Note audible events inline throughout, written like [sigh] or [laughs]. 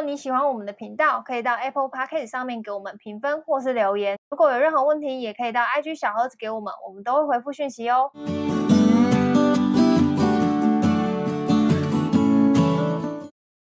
果你喜欢我们的频道，可以到 Apple Podcast 上面给我们评分或是留言。如果有任何问题，也可以到 IG 小盒子给我们，我们都会回复讯息哦。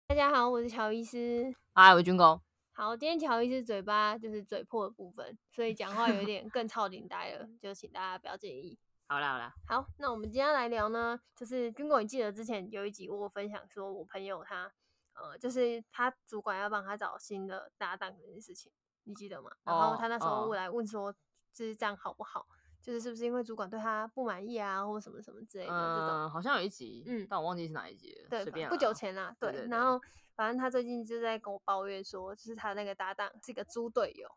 大家好，我是乔医师。嗨，我是军哥。好，今天乔医师嘴巴就是嘴破的部分，所以讲话有一点更超龄呆了，[laughs] 就请大家不要介意。好啦好啦，好，那我们今天来聊呢，就是军哥，你记得之前有一集我分享说，我朋友他。呃，就是他主管要帮他找新的搭档这件事情，你记得吗？然后他那时候来问说，就是这样好不好？就是是不是因为主管对他不满意啊，或什么什么之类的这种？嗯，好像有一集，嗯，但我忘记是哪一集了。对，不久前啦，对。然后反正他最近就在跟我抱怨说，就是他那个搭档是一个猪队友。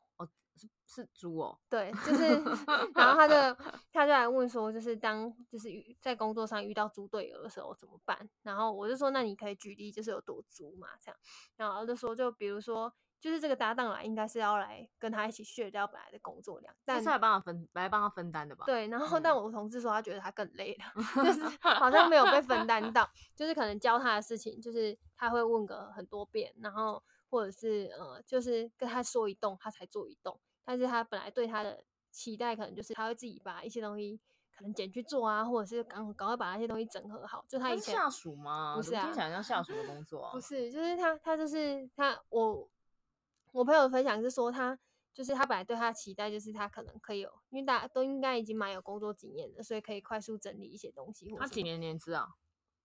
是是猪哦，对，就是，[laughs] 然后他就他就来问说，就是当就是在工作上遇到猪队友的时候怎么办？然后我就说，那你可以举例，就是有多猪嘛，这样。然后就说，就比如说，就是这个搭档来，应该是要来跟他一起 share 掉本来的工作量，但是来帮他分来帮他分担的吧？对，然后但我同事说，他觉得他更累了，[laughs] 嗯、就是好像没有被分担到，就是可能教他的事情，就是他会问个很多遍，然后或者是呃，就是跟他说一动，他才做一动。但是他本来对他的期待，可能就是他会自己把一些东西可能捡去做啊，或者是赶赶快把那些东西整合好。就他以前下属吗？不是啊，听起来像下属的工作啊。不是，就是他他就是他我我朋友分享是说他就是他本来对他的期待就是他可能可以有，因为大家都应该已经蛮有工作经验的，所以可以快速整理一些东西。他几年年资啊？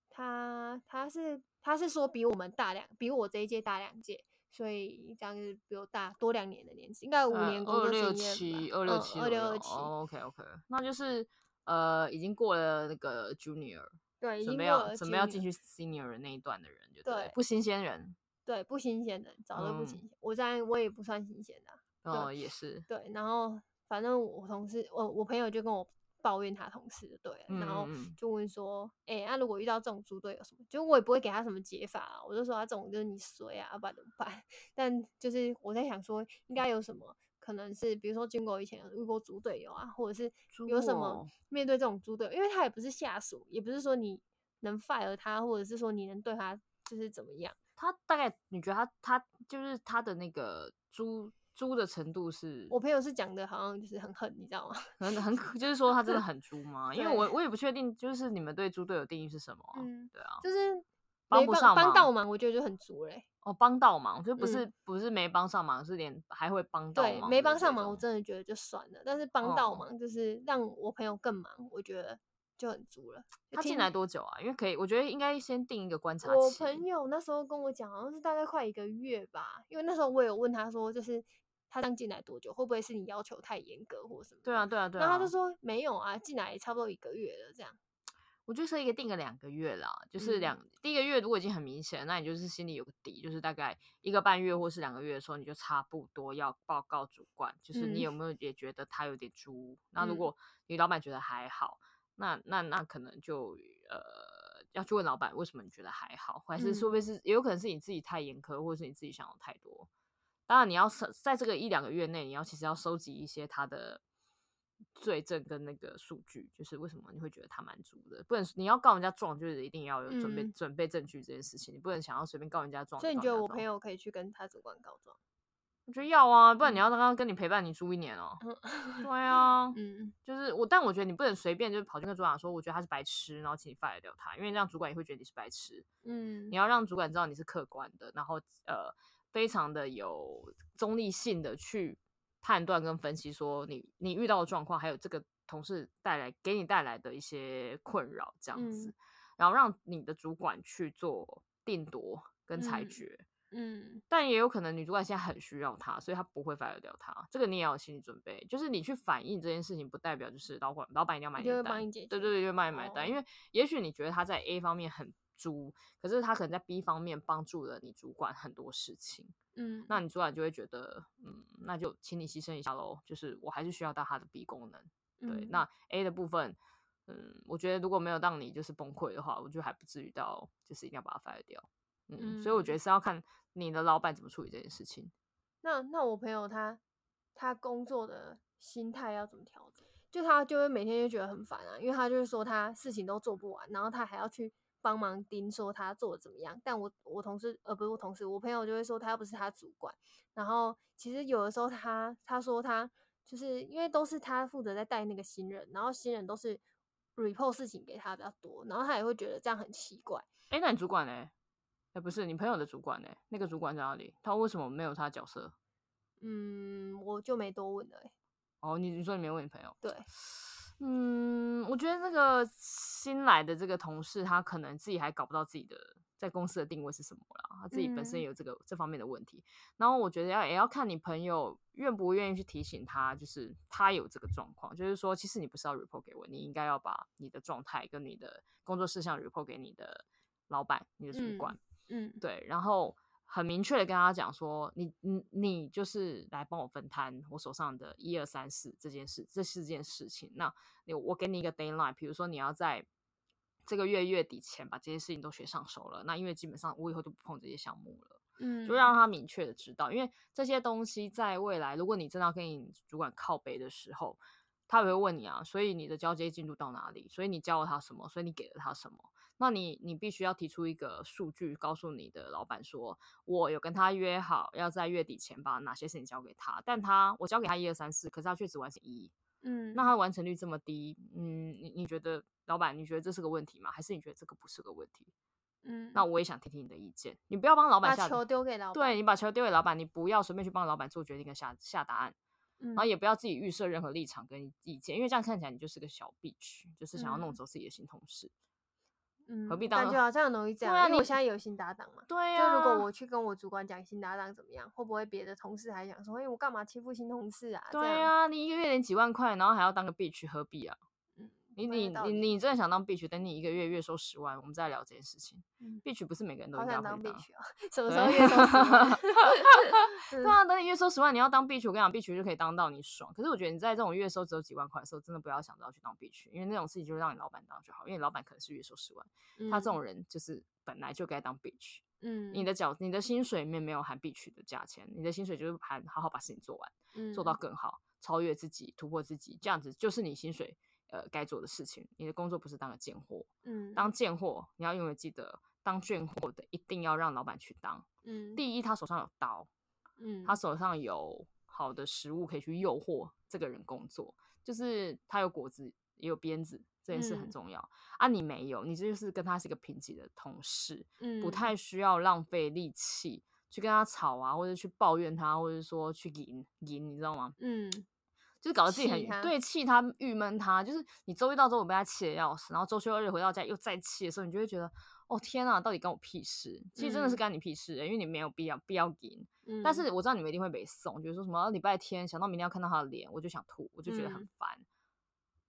他他是他是说比我们大两，比我这一届大两届。所以这样子比我大多两年的年纪，应该五年工作经验吧？二六七，二六七，二六二七。OK OK，那就是呃，已经过了那个 Junior，对，准备要准备要进去 Senior 的那一段的人就对，对，不新鲜人，对，不新鲜的，早都不新鲜。嗯、我在我也不算新鲜的，哦，也是，对。然后反正我同事，我我朋友就跟我。抱怨他同事对，然后就问说，哎、嗯，那、如果遇到这种猪队友什么，就我也不会给他什么解法啊，我就说他这种就是你衰啊，不然怎么办？[laughs] 但就是我在想说，应该有什么可能是，比如说经过以前有遇过猪队友啊，或者是有什么面对这种猪队友，因为他也不是下属，也不是说你能 fire 他，或者是说你能对他就是怎么样？他大概你觉得他他就是他的那个猪。猪的程度是，我朋友是讲的，好像就是很狠，你知道吗？[laughs] 很很，就是说他真的很猪吗？因为我我也不确定，就是你们对猪队友定义是什么？嗯，对啊，就是帮不上，帮倒忙，我觉得就很猪嘞。哦，帮倒忙，就不是、嗯、不是没帮上忙，是连还会帮倒忙。对，没帮上忙，我真的觉得就算了。但是帮倒忙，就是让我朋友更忙，我觉得就很足了。他进来多久啊？因为可以，我觉得应该先定一个观察期。我朋友那时候跟我讲，好像是大概快一个月吧。因为那时候我有问他说，就是。他刚进来多久？会不会是你要求太严格或什么？对啊，对啊，对啊。然后他就说没有啊，进来也差不多一个月了，这样。我就设一个定个两个月啦，就是两、嗯、第一个月如果已经很明显，那你就是心里有个底，就是大概一个半月或是两个月的时候，你就差不多要报告主管，就是你有没有也觉得他有点猪？嗯、那如果你老板觉得还好，那那那可能就呃要去问老板为什么你觉得还好，还是说不定是也有可能是你自己太严苛，或者是你自己想的太多。当然，你要在这个一两个月内，你要其实要收集一些他的罪证跟那个数据，就是为什么你会觉得他蛮足的？不能你要告人家状，就是一定要有准备、嗯、准备证据这件事情，你不能想要随便告人家状。所以你觉得我朋友可以去跟他主管告状？我觉得要啊，不然你要让他跟你陪伴你住一年哦、对 [laughs] 啊，嗯，就是我，但我觉得你不能随便就跑去跟主管说，我觉得他是白痴，然后请你 fire 掉他，因为这样主管也会觉得你是白痴。嗯，你要让主管知道你是客观的，然后呃。非常的有中立性的去判断跟分析，说你你遇到的状况，还有这个同事带来给你带来的一些困扰，这样子，嗯、然后让你的主管去做定夺跟裁决，嗯，嗯，但也有可能女主管现在很需要他，所以他不会 fire 掉他，这个你也要有心理准备，就是你去反映这件事情，不代表就是老板老板一定要买你的单，对对对，就帮你买单，哦、因为也许你觉得他在 A 方面很。猪，可是他可能在 B 方面帮助了你主管很多事情，嗯，那你主管就会觉得，嗯，那就请你牺牲一下喽，就是我还是需要到他的 B 功能，对，嗯、那 A 的部分，嗯，我觉得如果没有让你就是崩溃的话，我觉得还不至于到就是一定要把它 fire 掉，嗯，嗯，所以我觉得是要看你的老板怎么处理这件事情。那那我朋友他他工作的心态要怎么调整？就他就会每天就觉得很烦啊，因为他就是说他事情都做不完，然后他还要去。帮忙盯说他做的怎么样，但我我同事呃不是我同事，我朋友就会说他又不是他主管，然后其实有的时候他他说他就是因为都是他负责在带那个新人，然后新人都是 report 事情给他比较多，然后他也会觉得这样很奇怪。哎，那你主管呢？哎，不是你朋友的主管呢？那个主管在哪里？他为什么没有他的角色？嗯，我就没多问了。哦，你你说你没问你朋友？对。嗯，我觉得那个新来的这个同事，他可能自己还搞不到自己的在公司的定位是什么啦，他自己本身有这个、嗯、这方面的问题。然后我觉得要也要看你朋友愿不愿意去提醒他，就是他有这个状况，就是说其实你不是要 report 给我，你应该要把你的状态跟你的工作事项 report 给你的老板、你的主管。嗯，嗯对，然后。很明确的跟他讲说，你你你就是来帮我分摊我手上的一二三四这件事，这四件事情。那你我给你一个 deadline，比如说你要在这个月月底前把这些事情都学上手了。那因为基本上我以后就不碰这些项目了，嗯，就让他明确的知道，因为这些东西在未来，如果你真的要跟你主管靠背的时候，他也会问你啊，所以你的交接进度到哪里？所以你教了他什么？所以你给了他什么？那你你必须要提出一个数据，告诉你的老板说，我有跟他约好要在月底前把哪些事情交给他，但他我交给他一二三四，可是他却只完成一，嗯，那他完成率这么低，嗯，你你觉得老板你觉得这是个问题吗？还是你觉得这个不是个问题？嗯，那我也想听听你的意见，你不要帮老板下把球丢给老板，对，你把球丢给老板，你不要随便去帮老板做决定跟下下答案，嗯，然后也不要自己预设任何立场跟意见，因为这样看起来你就是个小 bitch，就是想要弄走自己的新同事。嗯嗯，何必当？感觉好像很容易这样，啊、因为我现在有新搭档嘛。对呀、啊。就如果我去跟我主管讲新搭档怎么样，会不会别的同事还想说，哎，我干嘛欺负新同事啊？对呀、啊，你一个月领几万块，然后还要当个 bitch，何必啊？你你你你真的想当 bitch，等你一个月月收十万，我们再聊这件事情。bitch 不是每个人都应该当。当 bitch 啊？什么时候月收十万？[laughs] 对啊，等你月收十万，你要当 bitch，我跟你讲，bitch 就可以当到你爽。可是我觉得你在这种月收只有几万块的时候，真的不要想着要去当 bitch，因为那种事情就让你老板当就好，因为老板可能是月收十万，他这种人就是本来就该当 bitch。嗯，你的角，你的薪水里面没有含 bitch 的价钱，你的薪水就是含好好把事情做完，做到更好，超越自己，突破自己，这样子就是你薪水。呃，该做的事情，你的工作不是当个贱货，嗯，当贱货，你要永远记得，当贱货的一定要让老板去当，嗯，第一，他手上有刀，嗯，他手上有好的食物可以去诱惑这个人工作，就是他有果子也有鞭子，这件事很重要，嗯，啊，你没有，你这就是跟他是一个平级的同事，嗯，不太需要浪费力气去跟他吵啊，或者去抱怨他，或者说去赢赢，你知道吗？嗯。就是搞得自己很他对气他郁闷他，就是你周一到周五被他气得要死，然后周休二日回到家又再气的时候，你就会觉得哦天啊，到底关我屁事？其实真的是干你屁事，欸，嗯、因为你没有必要必要给。嗯、但是我知道你们一定会被送，就是说什么礼拜天想到明天要看到他的脸，我就想吐，我就觉得很烦。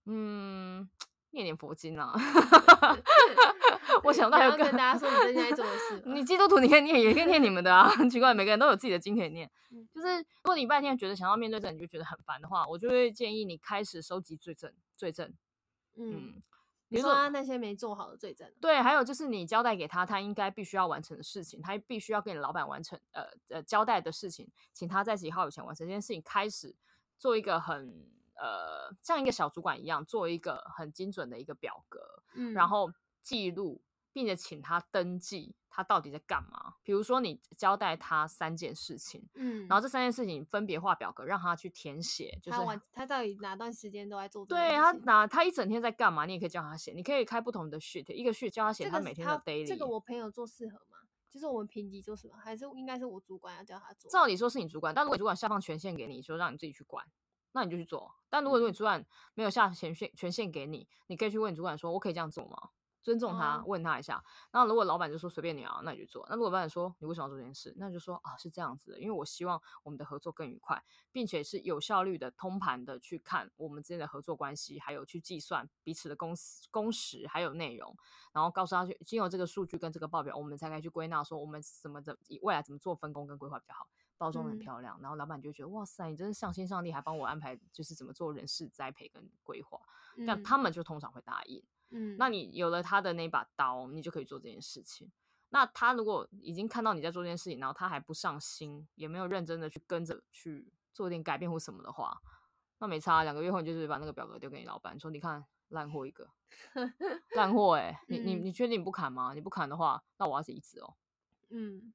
嗯，嗯，念念佛经啊。[laughs] 我想到有跟大家说你正在做的事。[laughs] 你基督徒你可以念，也可以念你们的啊。[laughs] 很奇怪，每个人都有自己的经可以念。就是如果你礼拜天觉得想要面对这，你就觉得很烦的话，我就会建议你开始收集罪证。罪证，嗯，比如说那些没做好的罪证。对，还有就是你交代给他，他应该必须要完成的事情，他必须要跟你老板完成，呃呃，交代的事情，请他在几号以前完成这件事情，开始做一个很呃像一个小主管一样，做一个很精准的一个表格，嗯，然后记录。并且请他登记，他到底在干嘛？比如说，你交代他三件事情，嗯，然后这三件事情分别画表格，让他去填写，就是他，他到底哪段时间都在做？对他哪他一整天在干嘛？你也可以叫他写，你可以开不同的 sheet，一个 sheet 叫他写他每天的 daily。这个我朋友做适合吗？就是我们评级做什么？还是应该是我主管要叫他做？照理说是你主管，但如果主管下放权限给你，说让你自己去管，那你就去做。但如果说你主管没有下权限权限给你，你可以去问你主管说：“我可以这样做吗？”尊重他，问他一下。然后如果老板就说随便你啊，那你就做。那如果老板说你为什么要做这件事，那就说啊是这样子的，因为我希望我们的合作更愉快，并且是有效率的、通盘的去看我们之间的合作关系，还有去计算彼此的工工时还有内容，然后告诉他去经由这个数据跟这个报表，我们才可以去归纳说我们怎么的未来怎么做分工跟规划比较好，包装很漂亮。嗯、然后老板就觉得哇塞，你真是上心上力，还帮我安排就是怎么做人事栽培跟规划，那、嗯、他们就通常会答应。嗯，那你有了他的那把刀，你就可以做这件事情。那他如果已经看到你在做这件事情，然后他还不上心，也没有认真的去跟着去做点改变或什么的话，那没差。两个月后，你就是把那个表格丢给你老板，说你看烂货一个，[laughs] 烂货哎！你你你确定你不砍吗？你不砍的话，那我要离职哦。嗯，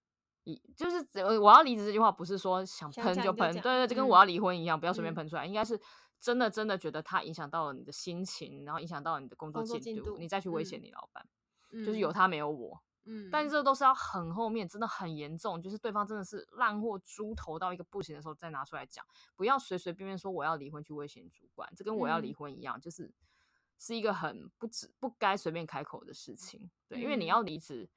就是我要离职这句话不是说想喷就喷，对对，就跟我要离婚一样，不要随便喷出来，应该是真的真的觉得他影响到了你的心情，然后影响到了你的工作进度，你再去威胁你老板，就是有他没有我。嗯，但是。这都是要很后面，真的很严重，就是对方真的是烂货猪头到一个不行的时候再拿出来讲，不要随随便便说我要离婚去威胁主管，这跟我要离婚一样，就是是一个很不止不该随便开口的事情。对，因为你要离职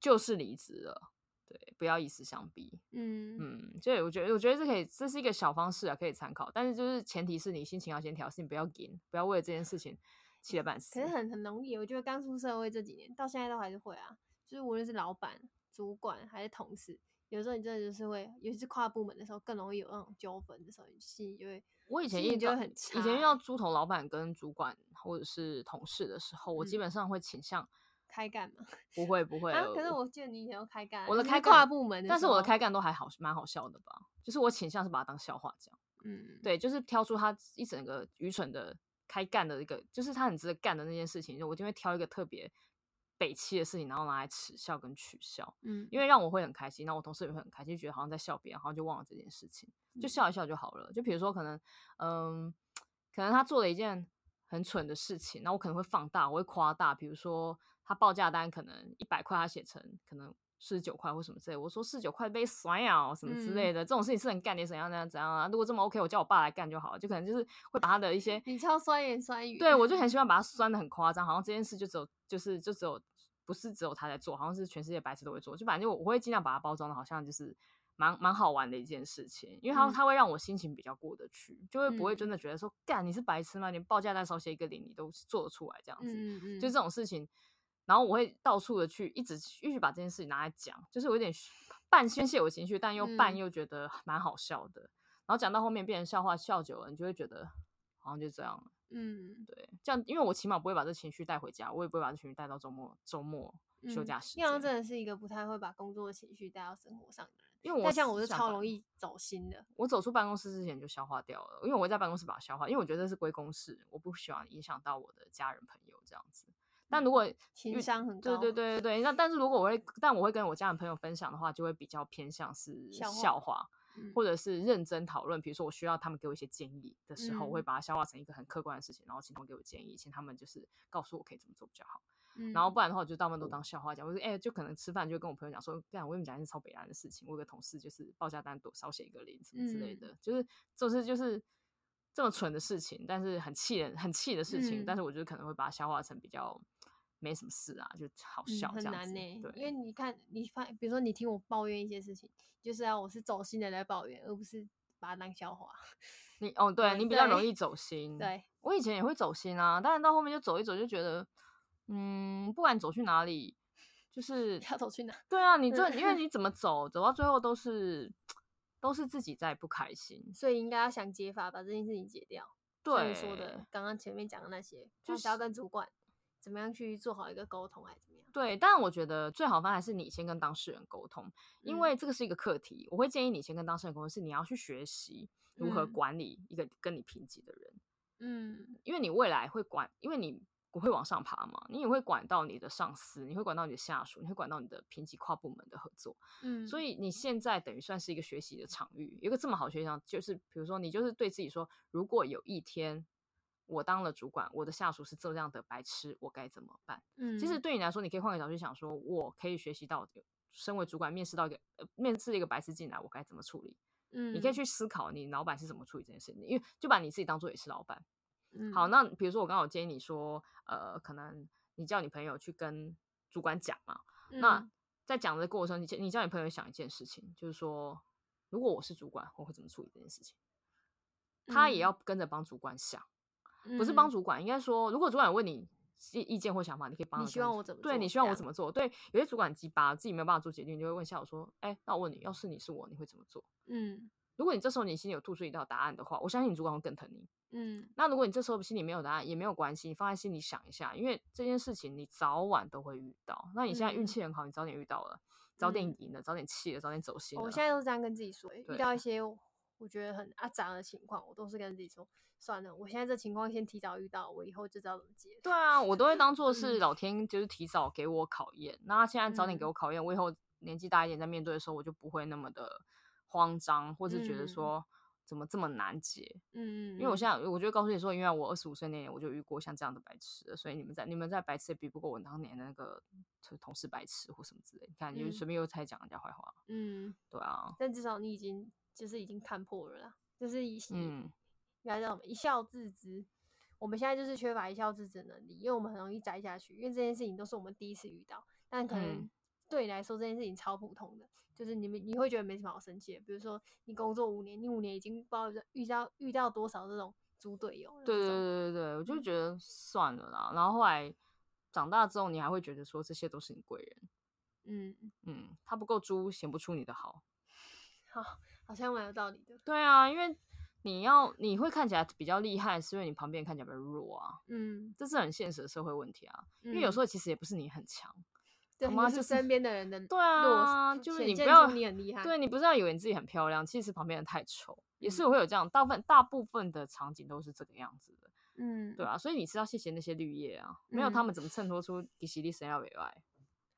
就是离职了，对，不要以死相逼。嗯嗯，所以我觉得我觉得这可以，这是一个小方式啊，可以参考，但是就是前提是你心情要先调适，你不要紧，不要为了这件事情气得半死。可是很很容易，我觉得刚出社会这几年到现在都还是会啊。就是无论是老板、主管还是同事，有时候你真的就是会，尤其是跨部门的时候，更容易有那种纠纷的时候，你心里就会。我以前一以前遇到猪头老板跟主管或者是同事的时候，嗯、我基本上会倾向开干嘛？[laughs] 不会不会、啊。可是我记得你以前要开干，我的开跨部门，但是我的开干都还好，蛮好笑的吧？就是我倾向是把它当笑话讲。嗯，对，就是挑出他一整个愚蠢的开干的一个，就是他很值得干的那件事情，就我就会挑一个特别。北气的事情，然后拿来耻笑跟取笑，嗯，因为让我会很开心，那我同事也会很开心，觉得好像在笑别人，然后就忘了这件事情，就笑一笑就好了。就比如说，可能，嗯，可能他做了一件很蠢的事情，那我可能会放大，我会夸大，比如说他报价单可能一百块，他写成可能。四十九块或什么之类，我说四十九块被甩啊，什么之类的，嗯、这种事情是能干点怎样怎样怎样啊？如果这么 OK，我叫我爸来干就好了，就可能就是会把他的一些你超酸言酸语，对我就很喜欢把他酸的很夸张，好像这件事就只有就是就只有不是只有他在做，好像是全世界白痴都会做，就反正我我会尽量把它包装的好像就是蛮蛮好玩的一件事情，因为他他会让我心情比较过得去，就会不会真的觉得说干、嗯、你是白痴吗？连报价单少写一个零你都做得出来这样子，就这种事情。然后我会到处的去，一直一直把这件事情拿来讲，就是有点半宣泄我情绪，但又半又觉得蛮好笑的。嗯、然后讲到后面变成笑话，笑久了你就会觉得好像就这样了。嗯，对，这样因为我起码不会把这情绪带回家，我也不会把这情绪带到周末周末休假时间。因为真的是一个不太会把工作的情绪带到生活上的人，因为我像我是超容易走心的。我走出办公室之前就消化掉了，因为我会在办公室把它消化，因为我觉得这是归公事，我不喜欢影响到我的家人朋友这样子。但如果情商很高，对对对对对，那但是如果我会，但我会跟我家人朋友分享的话，就会比较偏向是笑话，或者是认真讨论。比如说我需要他们给我一些建议的时候，嗯、我会把它消化成一个很客观的事情，然后请他们给我建议，请他们就是告诉我可以怎么做比较好。嗯、然后不然的话，我就大部分都当笑话讲。我说哎、欸，就可能吃饭就跟我朋友讲说，干我跟你讲一件超北烂的事情。我有个同事就是报价单多少写一个零什么之类的，嗯、就是就是就是这么蠢的事情，但是很气人很气的事情，嗯、但是我觉得可能会把它消化成比较。没什么事啊，就好笑这样子。很难呢、欸，对，因为你看，你发，比如说你听我抱怨一些事情，就是啊我是走心的来抱怨，而不是把它当笑话。[laughs] 你哦，对，你比较容易走心。对，我以前也会走心啊，但是到后面就走一走，就觉得，嗯，不管走去哪里，就是要走去哪。对啊，你 [laughs] 这因为你怎么走，走到最后都是都是自己在不开心，所以应该要想解法，把这件事情解掉。对，说的刚刚前面讲的那些，就是要跟主管。怎么样去做好一个沟通，还是怎么样？对，但我觉得最好方法还是你先跟当事人沟通，因为这个是一个课题。嗯、我会建议你先跟当事人沟通，是你要去学习如何管理一个跟你平级的人。嗯，因为你未来会管，因为你不会往上爬嘛，你也会管到你的上司，你会管到你的下属，你会管到你的平级跨部门的合作。嗯，所以你现在等于算是一个学习的场域，一个这么好学习场，就是比如说你就是对自己说，如果有一天。我当了主管，我的下属是这样的白痴，我该怎么办？嗯，其实对你来说，你可以换个角度想说，我可以学习到，身为主管面试到一个呃面试一个白痴进来，我该怎么处理？嗯，你可以去思考你老板是怎么处理这件事情，因为就把你自己当做也是老板。嗯，好，那比如说我刚好建议你说，呃，可能你叫你朋友去跟主管讲嘛，嗯，那在讲的过程中，你你叫你朋友想一件事情，就是说，如果我是主管，我会怎么处理这件事情？他也要跟着帮主管想。不是帮主管，应该说，如果主管问你意意见或想法，你可以帮。你希望我怎么做？对，你希望我怎么做？对，有些主管鸡巴，自己没有办法做决定，你就会问下我说：“哎，那我问你，要是你是我，你会怎么做？”嗯，如果你这时候你心里有吐出一道答案的话，我相信你主管会更疼你。嗯，那如果你这时候心里没有答案，也没有关系，你放在心里想一下，因为这件事情你早晚都会遇到。那你现在运气很好，你早点遇到了，早点赢了，早点气了，早点走心了。我现在都是这样跟自己说，遇到一些。我觉得很阿杂的情况，我都是跟自己说，算了，我现在这情况先提早遇到，我以后就知道怎么解。对啊，我都会当做是老天就是提早给我考验，那他现在早点给我考验，我以后年纪大一点在面对的时候，我就不会那么的慌张，或是觉得说。怎么这么难解？嗯，因为我现在，我就告诉你说，因为我二十五岁那年我就遇过像这样的白痴，所以你们在你们在白痴也比不过我当年的那个同事白痴或什么之类。你看，你就随便又在讲人家坏话。嗯，对啊。但至少你已经就是已经看破了啦，就是一嗯，应该叫什么一笑置之。我们现在就是缺乏一笑置之的能力，因为我们很容易栽下去，因为这件事情都是我们第一次遇到，但可能对你来说这件事情超普通的。就是你们你会觉得没什么好生气的，比如说你工作五年，你五年已经不知道遇到遇到多少这种猪队友。对对对对对，我就觉得算了啦。然后后来长大之后，你还会觉得说这些都是你贵人。嗯嗯，他不够猪，显不出你的好。[laughs] 好，好像蛮有道理的。对啊，因为你要你会看起来比较厉害，是因为你旁边看起来比较弱啊。嗯，这是很现实的社会问题啊。因为有时候其实也不是你很强。他妈就是身边的人的对啊，就是你不要你很厉害，对你不是要以为你自己很漂亮，其实旁边人太丑，也是会有这样，大部分大部分的场景都是这个样子的，嗯，对啊，所以你是要谢谢那些绿叶啊，没有他们怎么衬托出迪西利神要委外。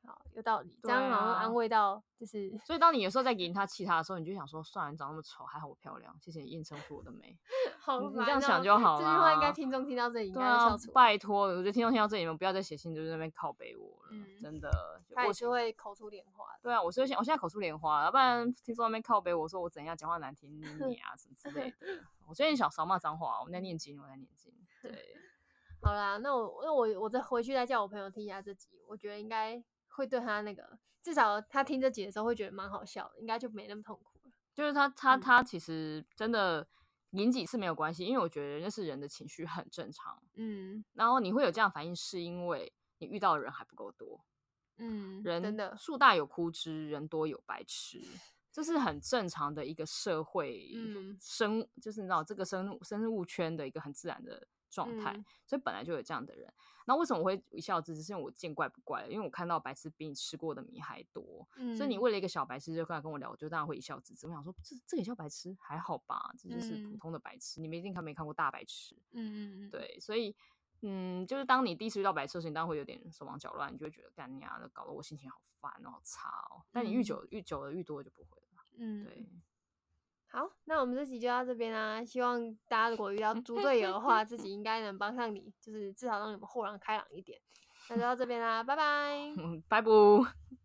好，有道理，这样好像安慰到就是。所以当你有时候在给他气他的时候，你就想说，算了，你长那么丑，还好我漂亮，谢谢你映衬出我的美。[laughs] 好，你这样想就好了。这句话应该听众听到这里应该笑出来。拜托，我觉得听众听到这里，你们不要再写信，就是那边靠北我了，真的。他也是会口出莲花。对啊，我是现我现在口出莲花，要不然听说那边靠北我说我怎样讲话难听你啊什么之类的。[laughs] 我最近想少骂脏话，我们在念经，我在念经。[laughs] 对，好啦，那我那我我再回去再叫我朋友听一下这集，我觉得应该。会对他那个，至少他听这集的时候会觉得蛮好笑的，应该就没那么痛苦了。就是他他他其实真的赢几次没有关系，因为我觉得那是人的情绪很正常。嗯，然后你会有这样反应，是因为你遇到的人还不够多。嗯，人真的树大有枯枝，人多有白痴，[laughs] 这是很正常的一个社会生，嗯、就是你知道这个生生物圈的一个很自然的状态，嗯、所以本来就有这样的人。那为什么我会一笑置之？是因为我见怪不怪了，因为我看到白痴比你吃过的米还多，嗯、所以你为了一个小白痴就过来跟我聊，我就当然会一笑置之。我想说，这这也叫白痴？还好吧，这就是普通的白痴。嗯、你们一定看没看过大白痴？嗯嗯对，所以嗯，就是当你第一次遇到白痴的时候，你当然会有点手忙脚乱，你就会觉得干你啊，搞得我心情好烦哦，好差哦。但你遇久遇久了遇多了就不会了。嗯，对。好，那我们这集就到这边啦。希望大家如果遇到猪队友的话，自己 [laughs] 应该能帮上你，就是至少让你们豁然开朗一点。那就到这边啦，拜拜，[laughs] 拜拜。